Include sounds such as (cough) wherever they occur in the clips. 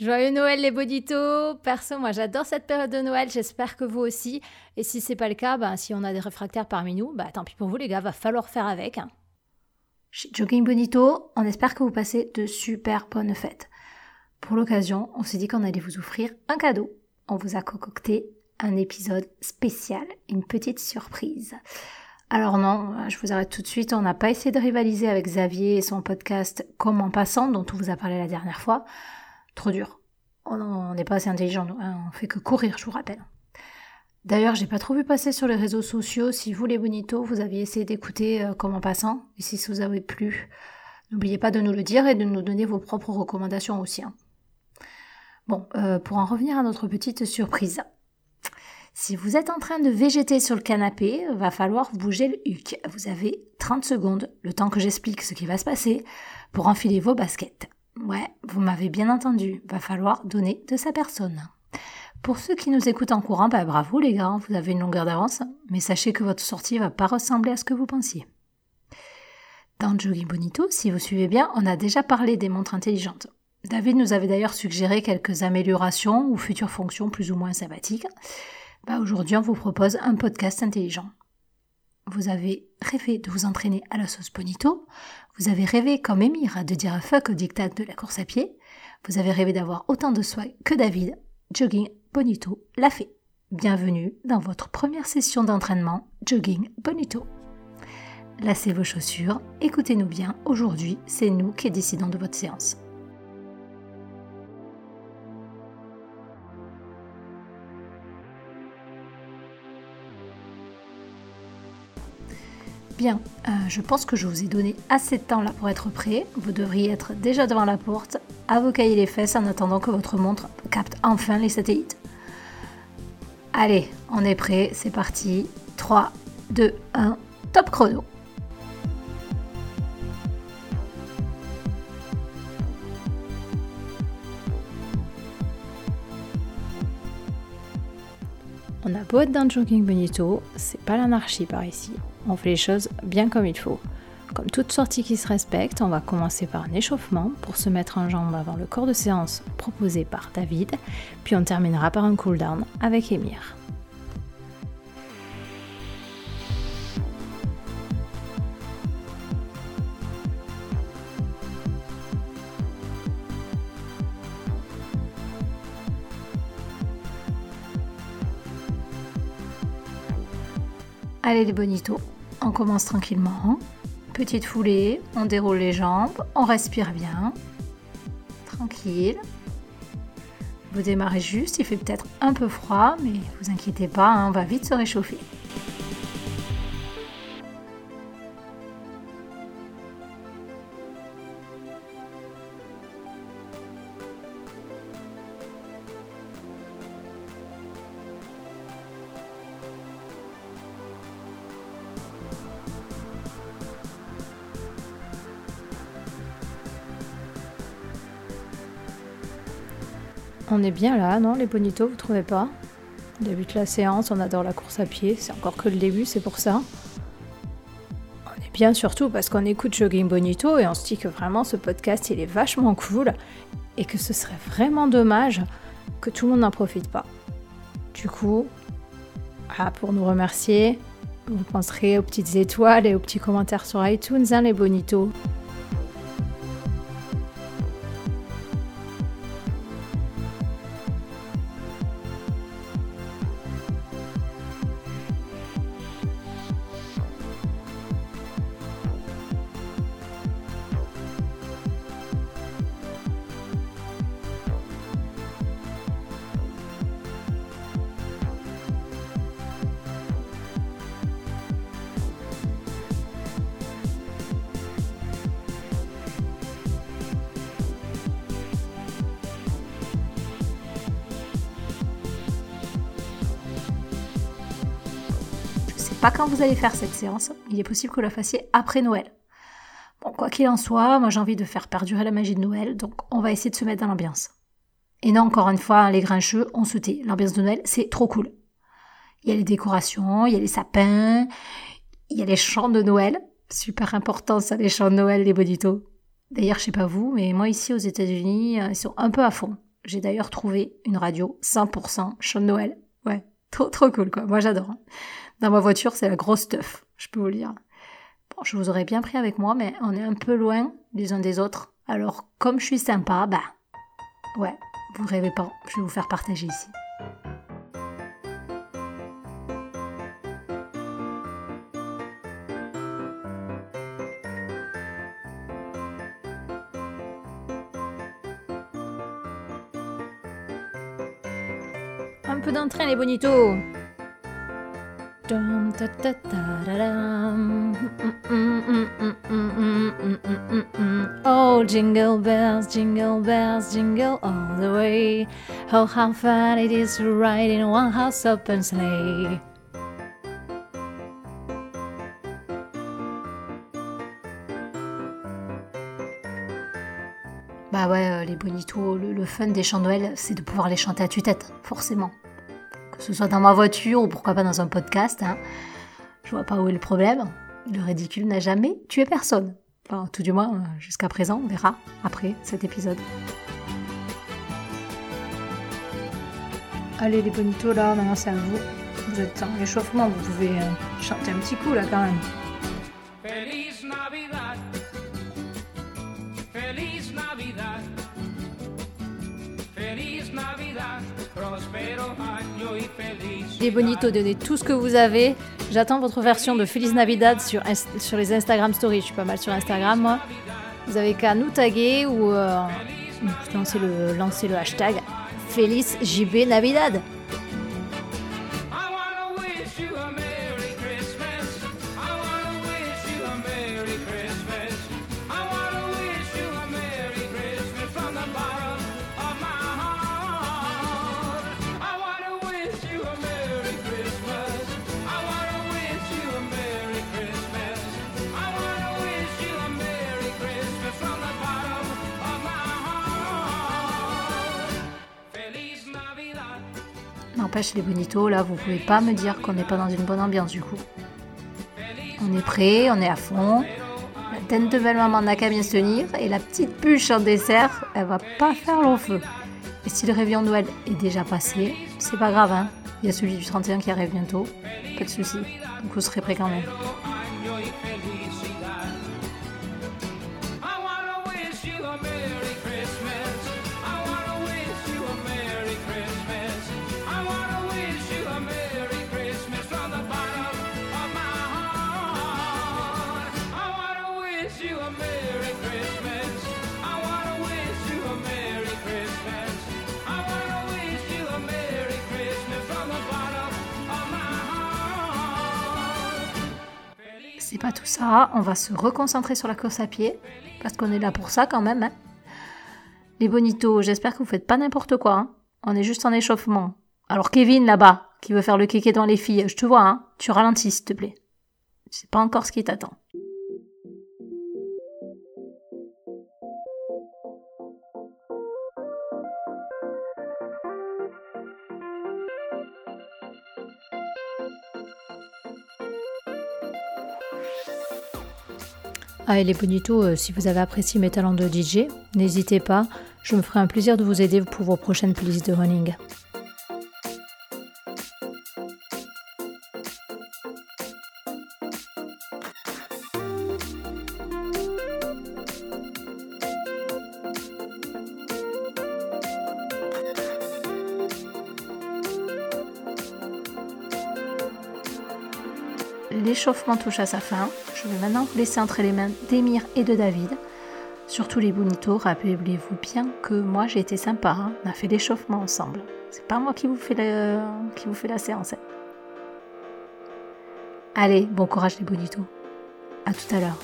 Joyeux Noël les bonitos Perso, moi j'adore cette période de Noël, j'espère que vous aussi. Et si c'est pas le cas, bah, si on a des réfractaires parmi nous, bah tant pis pour vous les gars, va falloir faire avec. Hein. Jogging Bonito, on espère que vous passez de super bonnes fêtes. Pour l'occasion, on s'est dit qu'on allait vous offrir un cadeau. On vous a concocté un épisode spécial, une petite surprise. Alors non, je vous arrête tout de suite, on n'a pas essayé de rivaliser avec Xavier et son podcast Comme en passant, dont on vous a parlé la dernière fois. Trop dur. Oh on n'est pas assez intelligent, hein, on fait que courir, je vous rappelle. D'ailleurs, j'ai pas trop vu passer sur les réseaux sociaux si vous, les bonitos, vous aviez essayé d'écouter euh, Comme en passant, et si ça vous avait plu. N'oubliez pas de nous le dire et de nous donner vos propres recommandations aussi. Hein. Bon, euh, pour en revenir à notre petite surprise. Si vous êtes en train de végéter sur le canapé, va falloir bouger le huc. Vous avez 30 secondes, le temps que j'explique ce qui va se passer, pour enfiler vos baskets. Ouais, vous m'avez bien entendu, va falloir donner de sa personne. Pour ceux qui nous écoutent en courant, bah bravo les gars, vous avez une longueur d'avance, mais sachez que votre sortie va pas ressembler à ce que vous pensiez. Dans Jogging Bonito, si vous suivez bien, on a déjà parlé des montres intelligentes. David nous avait d'ailleurs suggéré quelques améliorations ou futures fonctions plus ou moins sympathiques. Bah, aujourd'hui, on vous propose un podcast intelligent. Vous avez rêvé de vous entraîner à la sauce bonito, vous avez rêvé comme Émir de dire fuck au diktat de la course à pied, vous avez rêvé d'avoir autant de swag que David, Jogging Bonito l'a fait. Bienvenue dans votre première session d'entraînement Jogging Bonito. Lassez vos chaussures, écoutez-nous bien, aujourd'hui c'est nous qui décidons de votre séance. Bien, euh, je pense que je vous ai donné assez de temps là pour être prêt. Vous devriez être déjà devant la porte, à vos cahiers les fesses en attendant que votre montre capte enfin les satellites. Allez, on est prêt, c'est parti. 3, 2, 1, top chrono. On a beau être dans le jogging bonito, c'est pas l'anarchie par ici. On fait les choses bien comme il faut. Comme toute sortie qui se respecte, on va commencer par un échauffement pour se mettre en jambe avant le corps de séance proposé par David, puis on terminera par un cool-down avec Emir. Allez les bonitos, on commence tranquillement. Petite foulée, on déroule les jambes, on respire bien. Tranquille. Vous démarrez juste, il fait peut-être un peu froid, mais vous inquiétez pas, hein, on va vite se réchauffer. On est bien là, non, les bonitos, vous trouvez pas? On débute la séance, on adore la course à pied, c'est encore que le début, c'est pour ça. On est bien surtout parce qu'on écoute Jogging Bonito et on se dit que vraiment ce podcast il est vachement cool et que ce serait vraiment dommage que tout le monde n'en profite pas. Du coup, ah, pour nous remercier, vous penserez aux petites étoiles et aux petits commentaires sur iTunes, hein, les bonitos. Vous allez faire cette séance. Il est possible que vous la fassiez après Noël. Bon, quoi qu'il en soit, moi j'ai envie de faire perdurer la magie de Noël, donc on va essayer de se mettre dans l'ambiance. Et non, encore une fois, les grincheux, on se tait. L'ambiance de Noël, c'est trop cool. Il y a les décorations, il y a les sapins, il y a les chants de Noël. Super important ça, les chants de Noël, les bonitos. D'ailleurs, je sais pas vous, mais moi ici aux États-Unis, euh, ils sont un peu à fond. J'ai d'ailleurs trouvé une radio 100% chant de Noël. Ouais, trop trop cool quoi. Moi j'adore. Dans ma voiture, c'est la grosse stuff, je peux vous le dire. Bon, je vous aurais bien pris avec moi, mais on est un peu loin les uns des autres. Alors, comme je suis sympa, bah, ouais, vous rêvez pas, je vais vous faire partager ici. Un peu d'entrain les bonitos Oh, jingle bells, jingle bells, jingle all the way. Oh, how fun it is to ride in one house open sleigh. Bah ouais, euh, les bonitos, le, le fun des chants Noël, c'est de pouvoir les chanter à tue-tête, forcément que ce soit dans ma voiture ou pourquoi pas dans un podcast. Hein. Je vois pas où est le problème. Le ridicule n'a jamais tué personne. Enfin, tout du moins, euh, jusqu'à présent, on verra après cet épisode. Allez les bonitos là, maintenant c'est à vous. Vous êtes en échauffement, vous pouvez euh, chanter un petit coup là quand même. Les bonitos, donnez tout ce que vous avez. J'attends votre version de Feliz Navidad sur, sur les Instagram Stories. Je suis pas mal sur Instagram, moi. Vous avez qu'à nous taguer ou euh, lancer, le, lancer le hashtag Feliz JB Navidad. N'empêche les bonitos, là, vous pouvez pas me dire qu'on n'est pas dans une bonne ambiance du coup. On est prêt, on est à fond. La tête de belle-maman n'a qu'à bien se tenir et la petite bûche en dessert, elle va pas faire long feu. Et si le réveillon Noël est déjà passé, c'est pas grave, hein. Il y a celui du 31 qui arrive bientôt, pas de soucis. Donc vous serez prêts quand même. Ça. On va se reconcentrer sur la course à pied, parce qu'on est là pour ça quand même. Hein. Les bonitos, j'espère que vous faites pas n'importe quoi. Hein. On est juste en échauffement. Alors Kevin, là-bas, qui veut faire le kéké dans les filles, je te vois, hein. tu ralentis s'il te plaît. C'est pas encore ce qui t'attend. Ah et les bonitos, euh, si vous avez apprécié mes talents de DJ, n'hésitez pas, je me ferai un plaisir de vous aider pour vos prochaines playlists de running. L'échauffement touche à sa fin. Je vais maintenant vous laisser entre les mains d'Emir et de David. Surtout les bonitos, rappelez-vous bien que moi j'ai été sympa, hein. on a fait l'échauffement ensemble. C'est pas moi qui vous fais, la séance. Hein. Allez, bon courage les bonitos. À tout à l'heure.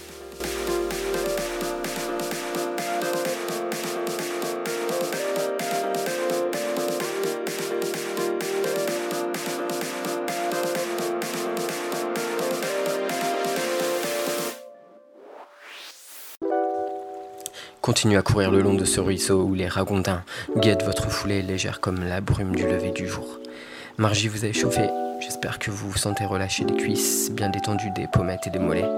Continuez à courir le long de ce ruisseau où les ragondins guettent votre foulée légère comme la brume du lever du jour. Margie vous a échauffé. J'espère que vous vous sentez relâché des cuisses, bien détendu des pommettes et des mollets.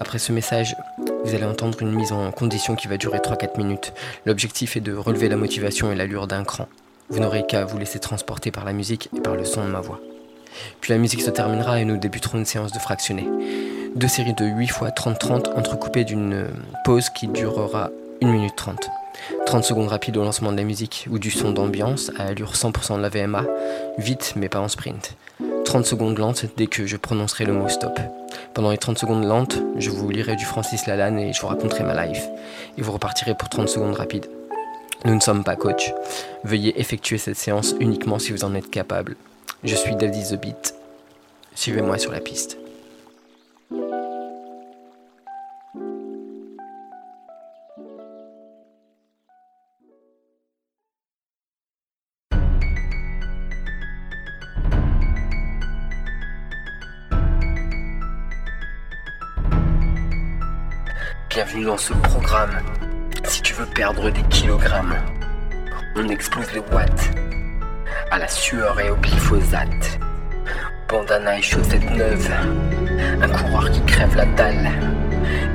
Après ce message, vous allez entendre une mise en condition qui va durer 3-4 minutes. L'objectif est de relever la motivation et l'allure d'un cran. Vous n'aurez qu'à vous laisser transporter par la musique et par le son de ma voix. Puis la musique se terminera et nous débuterons une séance de fractionnés. Deux séries de 8 fois 30-30 entrecoupées d'une pause qui durera 1 minute 30. 30 secondes rapides au lancement de la musique ou du son d'ambiance à allure 100% de la VMA, vite mais pas en sprint. 30 secondes lentes dès que je prononcerai le mot stop. Pendant les 30 secondes lentes, je vous lirai du Francis Lalanne et je vous raconterai ma life. Et vous repartirez pour 30 secondes rapides. Nous ne sommes pas coach. Veuillez effectuer cette séance uniquement si vous en êtes capable. Je suis Daddy The Beat. Suivez-moi sur la piste. Bienvenue dans ce programme. Si tu veux perdre des kilogrammes, on explose les watts à la sueur et au glyphosate. Bandana et chaussettes neuves, un coureur qui crève la dalle,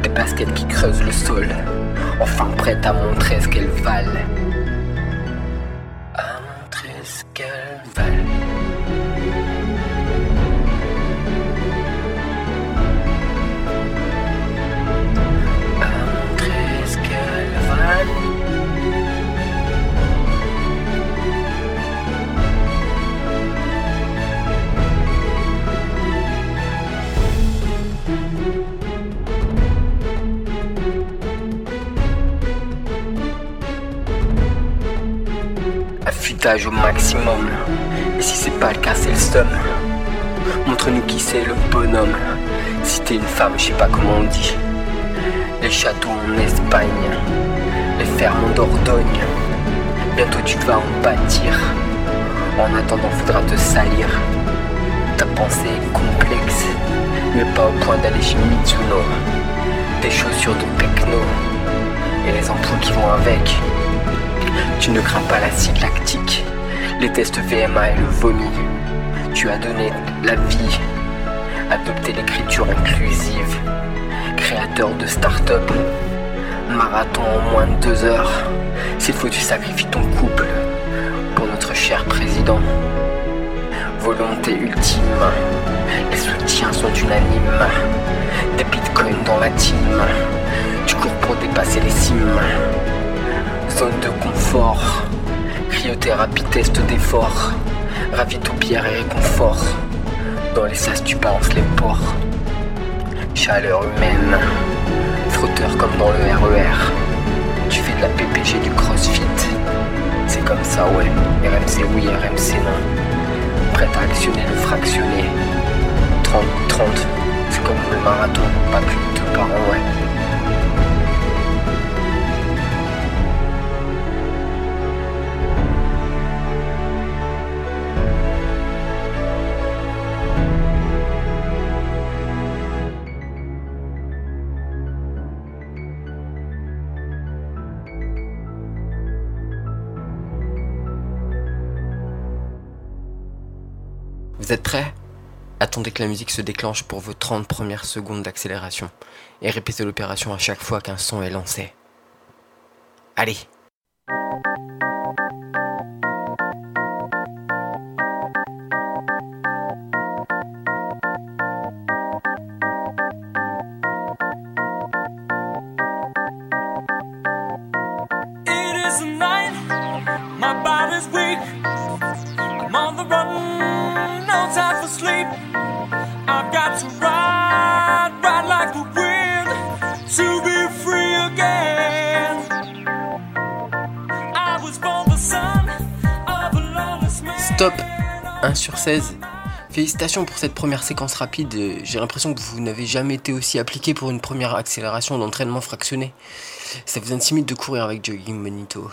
des baskets qui creusent le sol, enfin prête à montrer ce qu'elles valent. Au maximum. Et si c'est pas le cas, c'est le seum. Montre-nous qui c'est le bonhomme. Si t'es une femme, je sais pas comment on dit. Les châteaux en Espagne, les fermes en Dordogne. Bientôt tu vas en bâtir. En attendant, faudra te salir. Ta pensée est complexe, mais pas au point d'aller chez Mitsuno. Des chaussures de Pecno et les ampoules qui vont avec. Tu ne crains pas l'acide lactique, les tests VMA et le vomi. Tu as donné la vie, adopté l'écriture inclusive, créateur de start-up, marathon en moins de deux heures. S'il faut, tu sacrifies ton couple pour notre cher président. Volonté ultime, les soutiens sont unanimes. Des bitcoins dans la team, tu cours pour dépasser les cimes. Zone de confort, cryothérapie, test d'effort, ravito bière et réconfort. Dans les sas, tu balances les porcs. Chaleur humaine, frotteur comme dans le RER. Tu fais de la PPG du crossfit. C'est comme ça, ouais. RMC oui, RMC non. Prête à actionner le fractionné. 30-30, c'est comme le marathon, pas plus de deux par an, ouais. Vous êtes prêts? Attendez que la musique se déclenche pour vos 30 premières secondes d'accélération et répétez l'opération à chaque fois qu'un son est lancé. Allez 1 sur 16. Félicitations pour cette première séquence rapide. J'ai l'impression que vous n'avez jamais été aussi appliqué pour une première accélération d'entraînement fractionné. Ça vous intimide de courir avec Jogging Bonito.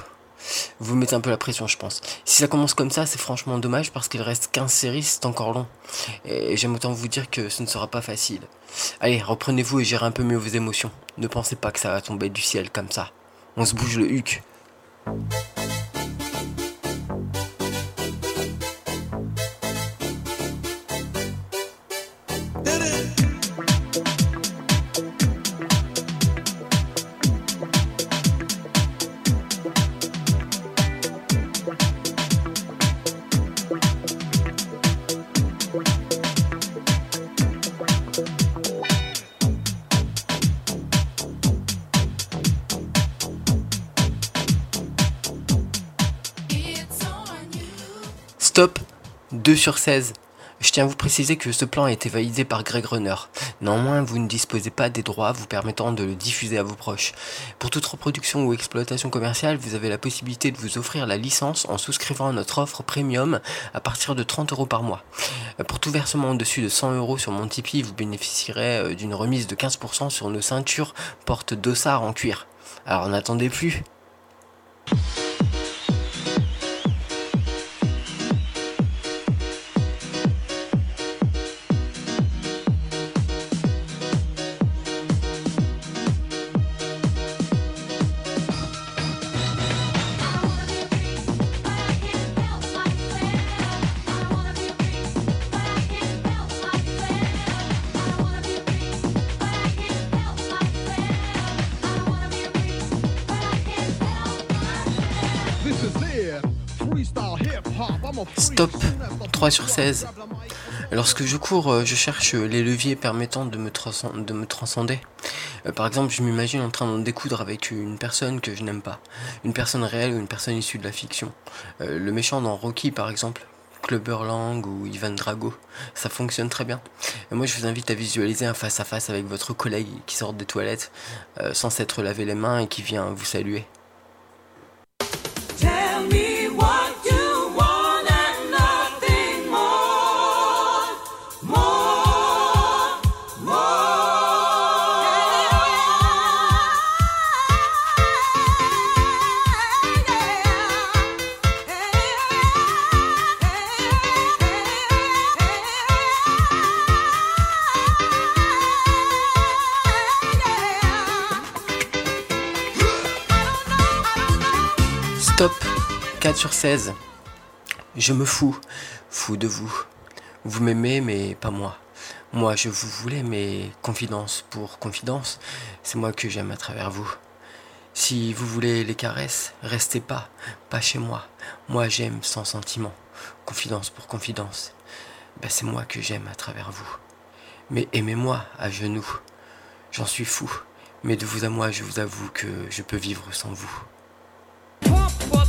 Vous mettez un peu la pression, je pense. Si ça commence comme ça, c'est franchement dommage parce qu'il reste 15 séries, c'est encore long. Et j'aime autant vous dire que ce ne sera pas facile. Allez, reprenez-vous et gérez un peu mieux vos émotions. Ne pensez pas que ça va tomber du ciel comme ça. On se bouge le huc. 2 sur 16. Je tiens à vous préciser que ce plan a été validé par Greg Runner. Néanmoins, vous ne disposez pas des droits vous permettant de le diffuser à vos proches. Pour toute reproduction ou exploitation commerciale, vous avez la possibilité de vous offrir la licence en souscrivant à notre offre premium à partir de 30 euros par mois. Euh, pour tout versement au-dessus de 100 euros sur mon Tipeee, vous bénéficierez euh, d'une remise de 15% sur nos ceintures porte dossard en cuir. Alors n'attendez plus Stop 3 sur 16. Lorsque je cours, euh, je cherche les leviers permettant de me, de me transcender. Euh, par exemple, je m'imagine en train de découdre avec une personne que je n'aime pas. Une personne réelle ou une personne issue de la fiction. Euh, le méchant dans Rocky, par exemple. Clubber Lang ou Ivan Drago. Ça fonctionne très bien. Et moi, je vous invite à visualiser un face-à-face avec votre collègue qui sort des toilettes sans s'être lavé les mains et qui vient vous saluer. 4 sur 16. Je me fous, fous de vous. Vous m'aimez, mais pas moi. Moi, je vous voulais, mais confidence pour confidence, c'est moi que j'aime à travers vous. Si vous voulez les caresses, restez pas, pas chez moi. Moi, j'aime sans sentiment. Confidence pour confidence, ben, c'est moi que j'aime à travers vous. Mais aimez-moi à genoux. J'en suis fou. Mais de vous à moi, je vous avoue que je peux vivre sans vous.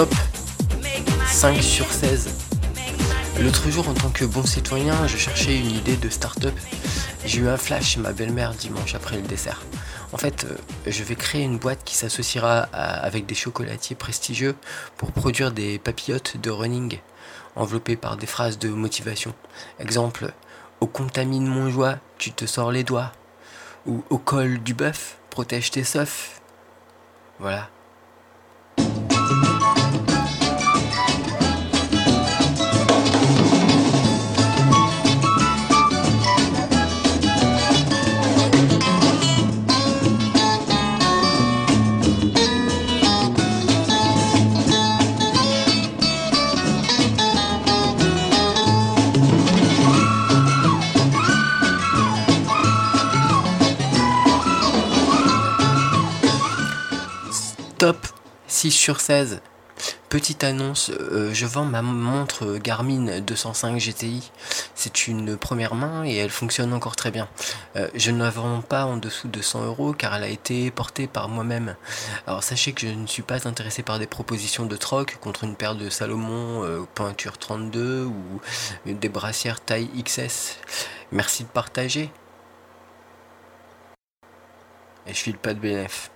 Stop 5 sur 16. L'autre jour, en tant que bon citoyen, je cherchais une idée de start-up. J'ai eu un flash chez ma belle-mère dimanche après le dessert. En fait, euh, je vais créer une boîte qui s'associera avec des chocolatiers prestigieux pour produire des papillotes de running enveloppées par des phrases de motivation. Exemple, au contamine mon joie, tu te sors les doigts. Ou au col du bœuf, protège tes seufs. Voilà. 6 sur 16. Petite annonce, euh, je vends ma montre Garmin 205 GTI. C'est une première main et elle fonctionne encore très bien. Euh, je ne la vends pas en dessous de 100 euros car elle a été portée par moi-même. Alors sachez que je ne suis pas intéressé par des propositions de troc contre une paire de Salomon euh, pointure 32 ou des brassières taille XS. Merci de partager. Et je file pas de BNF.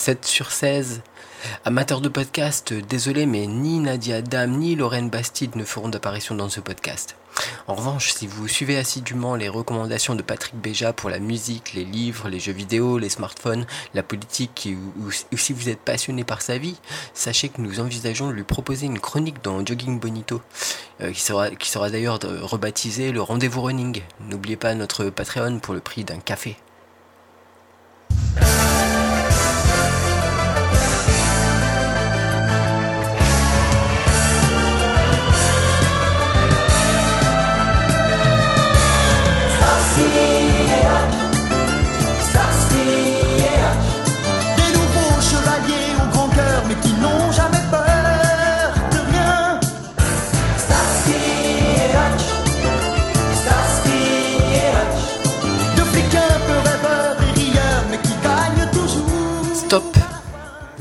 7 sur 16. Amateurs de podcast, désolé, mais ni Nadia Adam ni Lorraine Bastide ne feront d'apparition dans ce podcast. En revanche, si vous suivez assidûment les recommandations de Patrick Béja pour la musique, les livres, les jeux vidéo, les smartphones, la politique, ou, si vous êtes passionné par sa vie, sachez que nous envisageons de lui proposer une chronique dans Jogging Bonito, euh, qui sera, qui sera d'ailleurs rebaptisée le rendez-vous running. N'oubliez pas notre Patreon pour le prix d'un café.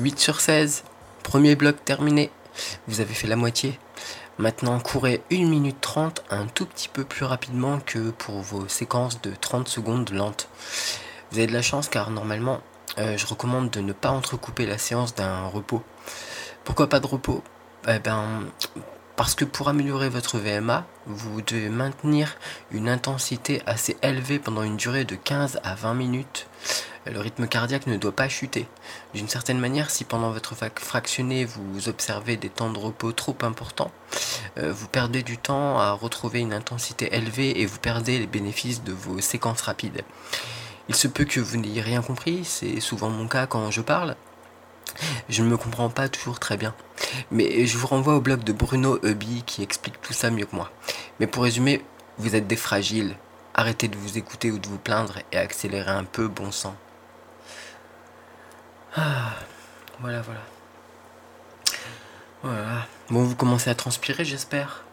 8 sur 16. Premier bloc terminé. Vous avez fait la moitié. Maintenant, courez 1 minute 30 un tout petit peu plus rapidement que pour vos séquences de 30 secondes lentes. Vous avez de la chance car normalement, euh, je recommande de ne pas entrecouper la séance d'un repos. Pourquoi pas de repos? Eh ben, parce que pour améliorer votre VMA, vous devez maintenir une intensité assez élevée pendant une durée de 15 à 20 minutes. Le rythme cardiaque ne doit pas chuter. D'une certaine manière, si pendant votre fractionné vous observez des temps de repos trop importants, euh, vous perdez du temps à retrouver une intensité élevée et vous perdez les bénéfices de vos séquences rapides. Il se peut que vous n'ayez rien compris, c'est souvent mon cas quand je parle, je ne me comprends pas toujours très bien. Mais je vous renvoie au blog de Bruno Hubby qui explique tout ça mieux que moi. Mais pour résumer, vous êtes des fragiles. Arrêtez de vous écouter ou de vous plaindre et accélérez un peu, bon sang. Ah, voilà, voilà. Voilà. Bon, vous commencez à transpirer, j'espère.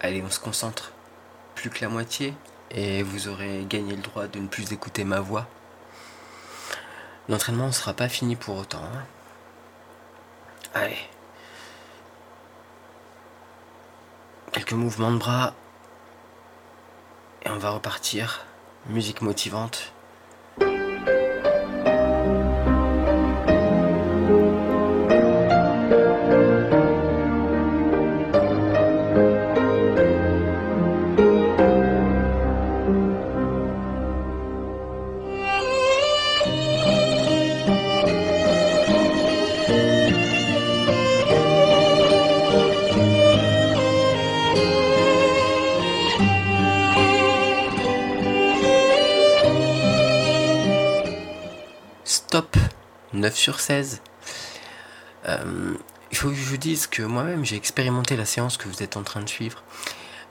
Allez, on se concentre. Plus que la moitié, et vous aurez gagné le droit de ne plus écouter ma voix. L'entraînement ne sera pas fini pour autant. Hein. Allez. Quelques mouvements de bras. Et on va repartir. Musique motivante. 9 sur 16. Euh, il faut que je vous dise que moi-même j'ai expérimenté la séance que vous êtes en train de suivre.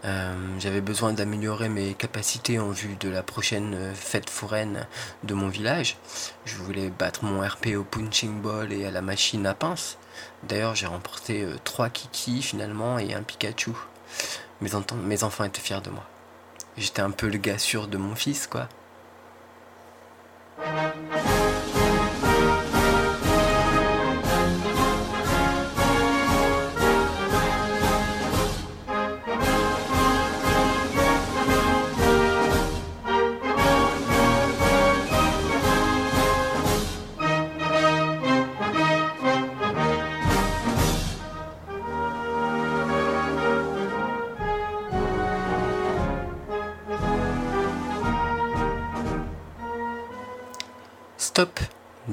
Euh, j'avais besoin d'améliorer mes capacités en vue de la prochaine fête foraine de mon village. Je voulais battre mon RP au punching ball et à la machine à pince. D'ailleurs, j'ai remporté 3 euh, kiki finalement et un Pikachu. Mes enfants étaient fiers de moi. J'étais un peu le gars sûr de mon fils, quoi.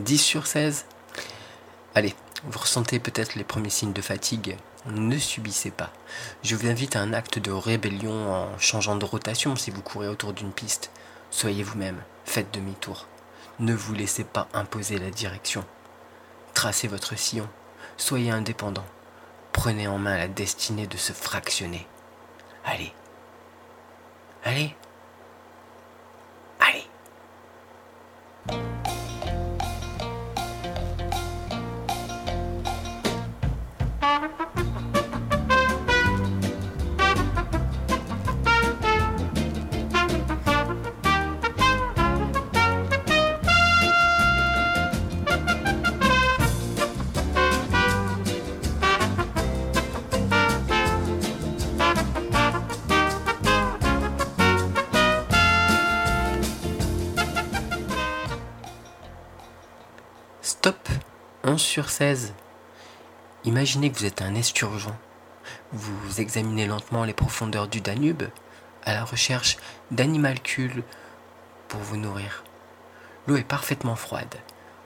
10 sur 16. Allez, vous ressentez peut-être les premiers signes de fatigue. Ne subissez pas. Je vous invite à un acte de rébellion en changeant de rotation si vous courez autour d'une piste. Soyez vous-même, faites demi-tour. Ne vous laissez pas imposer la direction. Tracez votre sillon. Soyez indépendant. Prenez en main la destinée de se fractionner. Allez. Allez. Allez. 11 sur 16. Imaginez que vous êtes un esturgeon. Vous examinez lentement les profondeurs du Danube à la recherche d'animalcules pour vous nourrir. L'eau est parfaitement froide.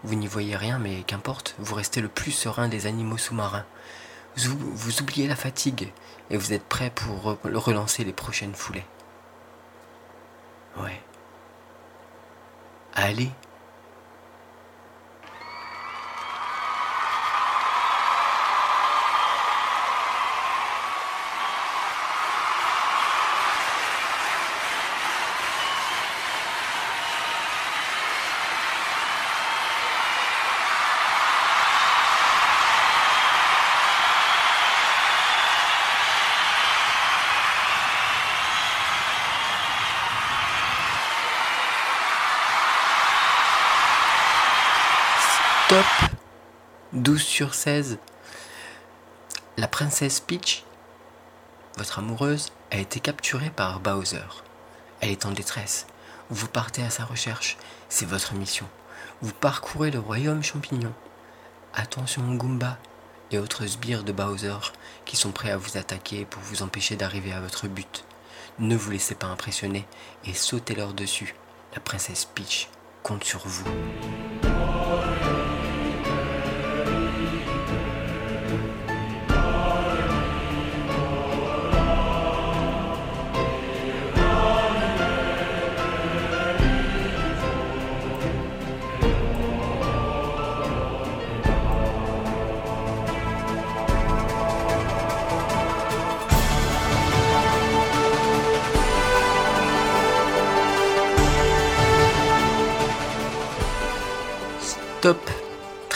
Vous n'y voyez rien, mais qu'importe, vous restez le plus serein des animaux sous-marins. Vous, oubliez la fatigue et vous êtes prêt pour re- relancer les prochaines foulées. Ouais. Allez. Sur 16. La princesse Peach, votre amoureuse, a été capturée par Bowser. Elle est en détresse. Vous partez à sa recherche. C'est votre mission. Vous parcourez le royaume champignon. Attention Goomba et autres sbires de Bowser qui sont prêts à vous attaquer pour vous empêcher d'arriver à votre but. Ne vous laissez pas impressionner et sautez leur dessus. La princesse Peach compte sur vous.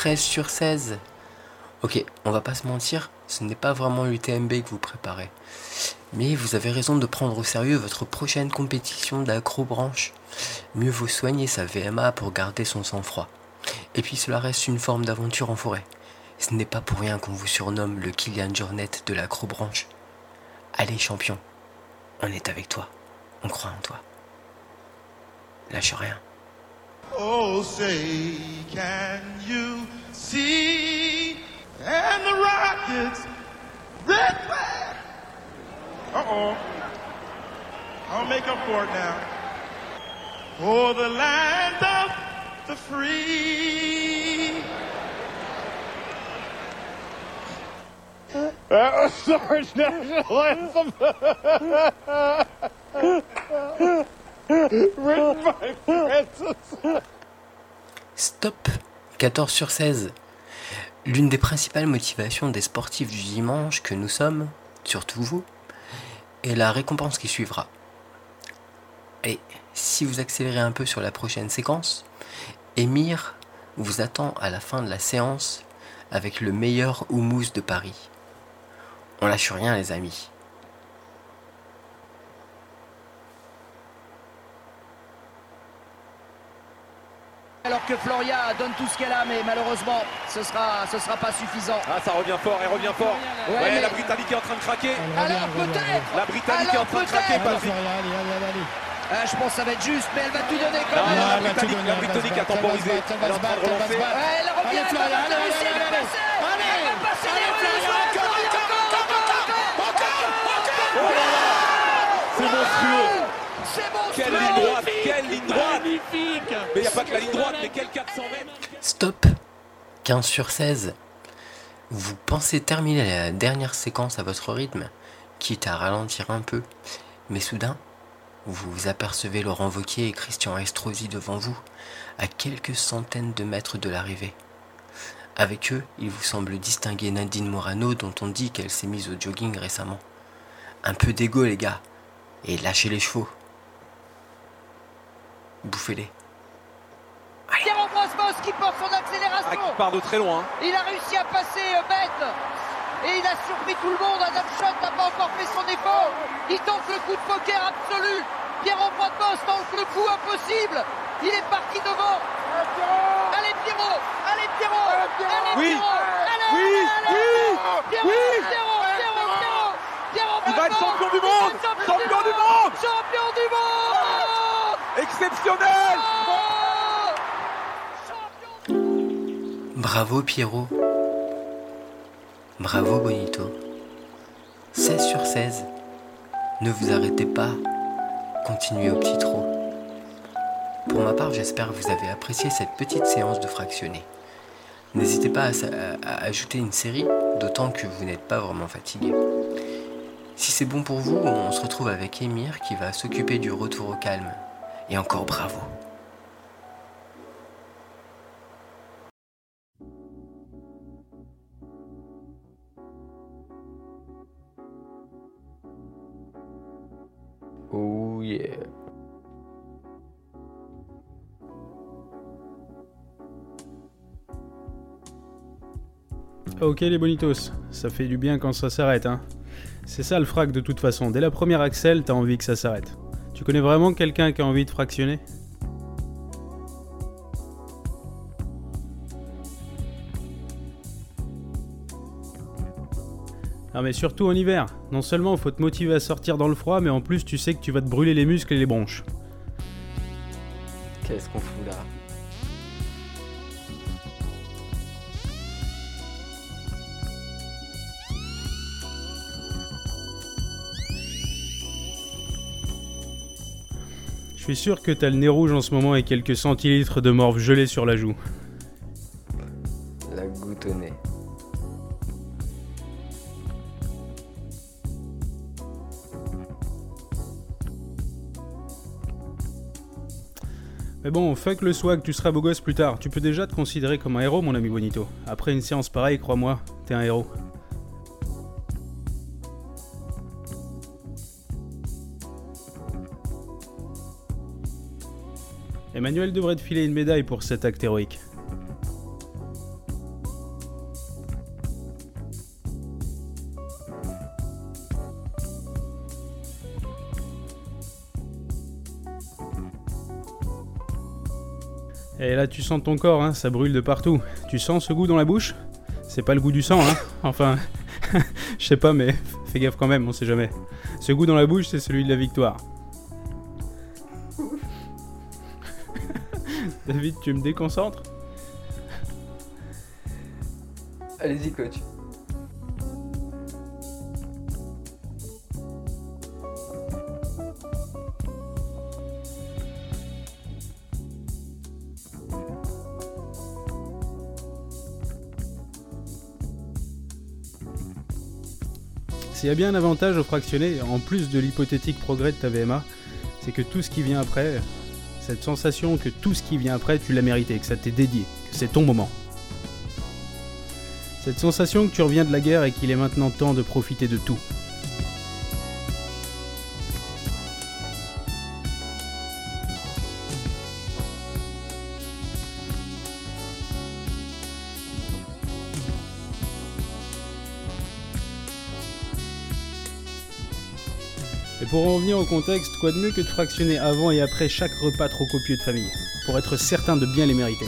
13 sur 16. Ok, on va pas se mentir, ce n'est pas vraiment l'UTMB que vous préparez. Mais vous avez raison de prendre au sérieux votre prochaine compétition d'acrobranche. Mieux vaut soigner sa VMA pour garder son sang-froid. Et puis cela reste une forme d'aventure en forêt. Ce n'est pas pour rien qu'on vous surnomme le Kylian Jornet de l'acrobranche. Allez champion, on est avec toi. On croit en toi. Lâche rien. Oh, say, can you see? And the rockets, red flag. Uh oh. I'll make up for it now. For the land of the free. That was our national anthem. Stop 14 sur 16. L'une des principales motivations des sportifs du dimanche que nous sommes, surtout vous, est la récompense qui suivra. Et si vous accélérez un peu sur la prochaine séquence, Émir vous attend à la fin de la séance avec le meilleur houmous de Paris. On lâche rien les amis. Alors que Floria donne tout ce qu'elle a, mais malheureusement, ce sera, ce sera pas suffisant. Ah, ça revient fort, elle revient fort. Ouais, Ouais, mais- la Britannique est en train de craquer. Alors peut-être La Britannique est en train de craquer, Patrick. Ah, Je pense que ça va être juste, mais elle va tout donner quand Non, même. non, la Britannique, la Britannique a temporisé. Elle est en train de relancer. Ouais, elle revient, elle va passer, réussir, Quelle ligne droite, quelle ligne droite. Mais il n'y a pas que la ligne droite, mais quel 400 mètres. Stop 15 sur 16. Vous pensez terminer la dernière séquence à votre rythme, quitte à ralentir un peu, mais soudain, vous apercevez Laurent Wauquiez et Christian Estrosi devant vous, à quelques centaines de mètres de l'arrivée. Avec eux, il vous semble distinguer Nadine Morano dont on dit qu'elle s'est mise au jogging récemment. Un peu d'ego les gars, et lâchez les chevaux. Bouffez-les. Pierre Brosmos qui porte son Ah, accélération. qui part de très loin. hein. Il a réussi à passer euh, bête et il a surpris tout le monde. Adam Schott n'a pas encore fait son effort. Il tente le coup de poker absolu. Pierre Brosmos tente le coup impossible. Il est parti devant. Allez Pierrot Allez Pierrot Allez Oui. Pierrot Allez, Oui, allez, oui, allez. Pierrot, oui. Pierrot, Pierrot, Pierrot, Pierrot Il va être champion du monde. Champion du monde. Champion du monde Exceptionnel. Bravo Pierrot. Bravo Bonito. 16 sur 16. Ne vous arrêtez pas. Continuez au petit trot. Pour ma part, j'espère que vous avez apprécié cette petite séance de fractionné. N'hésitez pas à, ajouter une série, d'autant que vous n'êtes pas vraiment fatigué. Si c'est bon pour vous, on se retrouve avec Émir qui va s'occuper du retour au calme. Et encore bravo. Oh yeah. Ok les bonitos, ça fait du bien quand ça s'arrête, hein. C'est ça le frac de toute façon, dès la première axelle, t'as envie que ça s'arrête. Tu connais vraiment quelqu'un qui a envie de fractionner? Ah mais surtout en hiver, non seulement faut te motiver à sortir dans le froid, mais en plus tu sais que tu vas te brûler les muscles et les bronches. Qu'est-ce qu'on fout là? Je suis sûr que t'as le nez rouge en ce moment et quelques centilitres de morve gelée sur la joue. La goutte au nez. Mais bon, fuck le swag, tu seras beau gosse plus tard. Tu peux déjà te considérer comme un héros, mon ami Bonito. Après une séance pareille, crois-moi, t'es un héros. Emmanuel devrait te filer une médaille pour cet acte héroïque. Et là, tu sens ton corps, hein, ça brûle de partout. Tu sens ce goût dans la bouche? C'est pas le goût du sang, hein Enfin, (laughs) je sais pas, mais fais gaffe quand même, on sait jamais. Ce goût dans la bouche, c'est celui de la victoire. David, tu me déconcentres Allez-y, coach. S'il y a bien un avantage au fractionné, en plus de l'hypothétique progrès de ta VMA, c'est que tout ce qui vient après, cette sensation que tout ce qui vient après, tu l'as mérité, que ça t'est dédié, que c'est ton moment. Cette sensation que tu reviens de la guerre et qu'il est maintenant temps de profiter de tout. Au contexte, quoi de mieux que de fractionner avant et après chaque repas trop copieux de famille, pour être certain de bien les mériter.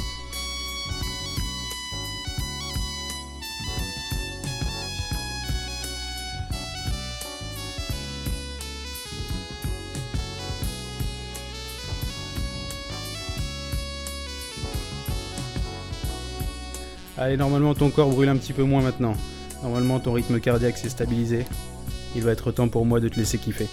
Allez, normalement ton corps brûle un petit peu moins maintenant. Normalement ton rythme cardiaque s'est stabilisé. Il va être temps pour moi de te laisser kiffer.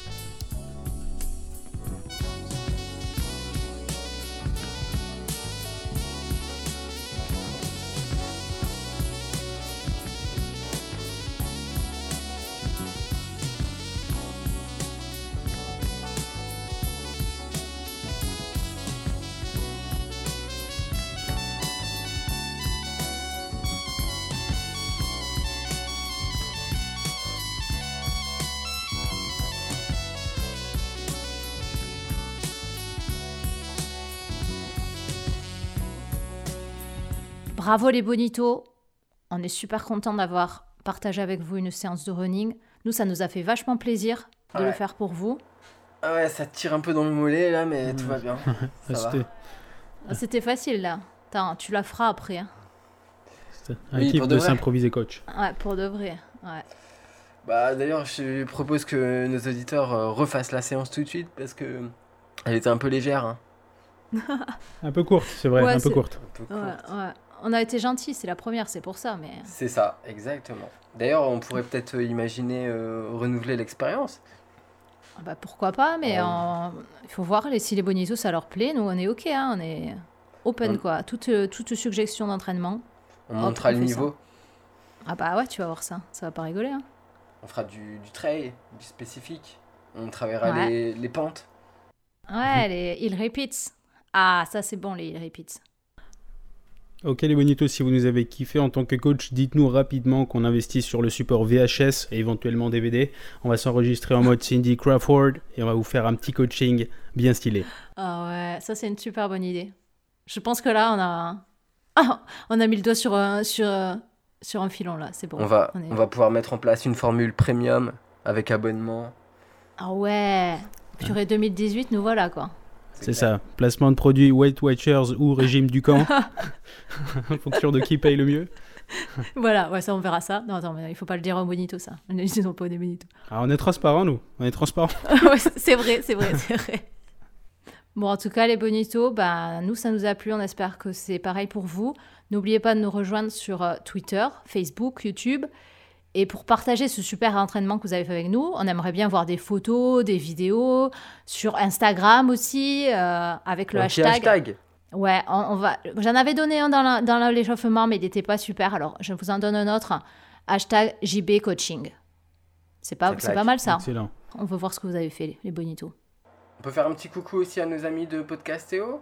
Bravo les bonitos. On est super content d'avoir partagé avec vous une séance de running. Nous, ça nous a fait vachement plaisir de le faire pour vous. Ah ouais, ça tire un peu dans le mollet là, mais tout va bien. (laughs) Ça va. C'était Ah, C'était facile là. Attends, tu la feras après. hein. c'était un Oui, pour de s'improviser coach. Ouais, pour de vrai. Ouais. Bah d'ailleurs, je propose que nos auditeurs euh, refassent la séance tout de suite parce que elle était un peu légère. Hein. (laughs) Un peu courte, c'est vrai, Ouais, un peu courte. Un peu Ouais, courte. ouais. On a été gentils, c'est la première, c'est pour ça, mais... C'est ça, exactement. D'ailleurs, on pourrait peut-être euh, imaginer euh, renouveler l'expérience. Ah bah, pourquoi pas, mais Ouais. en- il faut voir les- si les bonitos ça leur plaît. Nous, on est OK, hein, on est open, On- quoi. Toute, euh, toute suggestion d'entraînement. On Hop, montera on le niveau. Ah bah ouais, tu vas voir ça. Ça va pas rigoler, hein. On fera du, du trail, du spécifique. On travaillera Ouais. les, les pentes. Ouais, les hill repeats. Ah, ça c'est bon, les hill repeats. Ok les bonitos, si vous nous avez kiffé en tant que coach, dites-nous rapidement qu'on investisse sur le support VHS et éventuellement DVD. On va s'enregistrer en mode Cindy Crawford et on va vous faire un petit coaching bien stylé. Ah ouais, ça c'est une super bonne idée. Je pense que là, on a... Ah, (laughs) on a mis le doigt sur un, sur, euh, sur un filon, là. C'est bon. on, va, est- on va pouvoir mettre en place une formule premium avec abonnement. Ah ouais Purée 2018, nous voilà, quoi. C'est ça, placement de produits Weight Watchers ou (laughs) régime du camp, en (laughs) fonction de qui paye le mieux. Voilà, ouais, ça on verra ça. Non, attends, mais il faut pas le dire aux bonitos, ça. (laughs) Ne disons pas aux bonitos. Ah, on est transparent nous, on est transparent. Ouais, c'est vrai, c'est vrai, c'est vrai. Bon, en tout cas, les bonitos, bah, nous, ça nous a plu. On espère que c'est pareil pour vous. N'oubliez pas de nous rejoindre sur euh, Twitter, Facebook, YouTube. Et pour partager ce super entraînement que vous avez fait avec nous, on aimerait bien voir des photos, des vidéos, sur Instagram aussi, euh, avec le Un hashtag. hashtag. Ouais, on, on va. J'en avais donné un dans la- dans la- l'échauffement, mais il n'était pas super. Alors, je vous en donne un autre. Hashtag JB Coaching. C'est pas, c'est pas mal ça. Excellent. On veut voir ce que vous avez fait, les, bonitos. On peut faire un petit coucou aussi à nos amis de Podcastéo.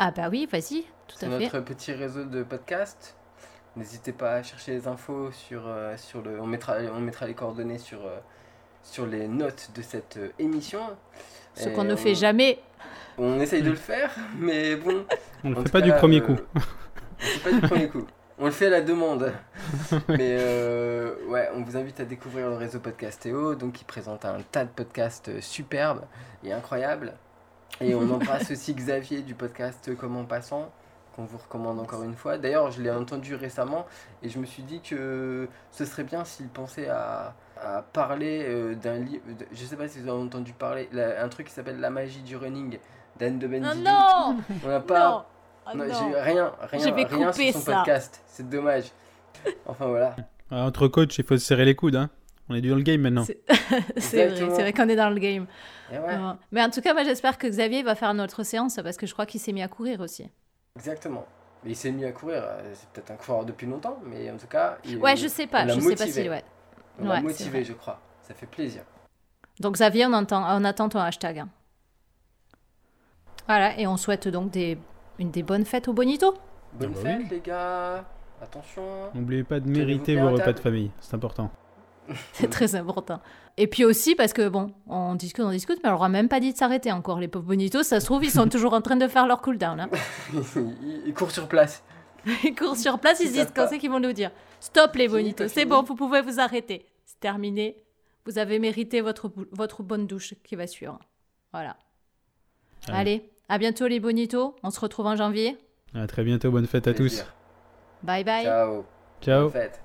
Ah bah oui, vas-y, tout C'est à fait. notre petit réseau de podcasts. N'hésitez pas à chercher les infos sur, euh, sur le. On mettra, on mettra les coordonnées sur, euh, sur les notes de cette euh, émission. Ce qu'on ne on- fait jamais. On essaye de le faire, mais bon. On le En fait pas du premier coup. On le fait pas du premier coup. On le fait à la demande. (laughs) Mais euh, ouais, on vous invite à découvrir le réseau Podcastéo, donc qui présente un tas de podcasts superbes et incroyables. Et on (laughs) embrasse aussi Xavier du podcast Comment Passant, qu'on vous recommande encore une fois. D'ailleurs, je l'ai entendu récemment et je me suis dit que ce serait bien s'il pensait à, à parler euh, d'un livre. Je sais pas si vous avez entendu parler, la- un truc qui s'appelle La magie du running d'Anne de Ah Bendilou. non On n'a pas. Non Ah Non, non. j'ai rien, rien, Je vais rien couper sur son ça. podcast. C'est dommage. Enfin voilà. Ah, entre coach, il faut se serrer les coudes. Hein. On est dans le game maintenant. C'est (laughs) vrai, vrai qu'on est dans le game. Et ouais, Ouais. Mais en tout cas, moi j'espère que Xavier va faire notre séance parce que je crois qu'il s'est mis à courir aussi. Exactement. Mais il s'est mis à courir. euh, C'est peut-être un coureur depuis longtemps, mais en tout cas. Il, Ouais, je sais pas, je sais pas motivé. si. Ouais. On motivé, je crois. Ça fait plaisir. Donc Xavier, on, entend, on attend ton hashtag. hein. Voilà, et on souhaite donc des, une des bonnes fêtes au Bonito. Bonne Ah bah fête, oui. les gars. Attention. N'oubliez pas de mériter vos repas de famille, c'est important. (laughs) C'est très important. Et puis aussi parce que bon, on discute, on discute, mais on leur a même pas dit de s'arrêter encore. Les pauvres bonitos, ça se trouve, ils sont toujours en train de faire leur cooldown. Hein. (laughs) il, il court sur place. (laughs) Ils courent sur place, ils se Ils disent quand c'est qu'ils vont nous dire Stop les bonitos, c'est bon, vous pouvez vous arrêter. C'est terminé. Vous avez mérité votre, votre bonne douche qui va suivre. Voilà. Allez. Allez, à bientôt les bonitos. On se retrouve en janvier. À très bibientôt, bonne fête à tous. Bye bye. Ciao. Ciao. Bonne fête.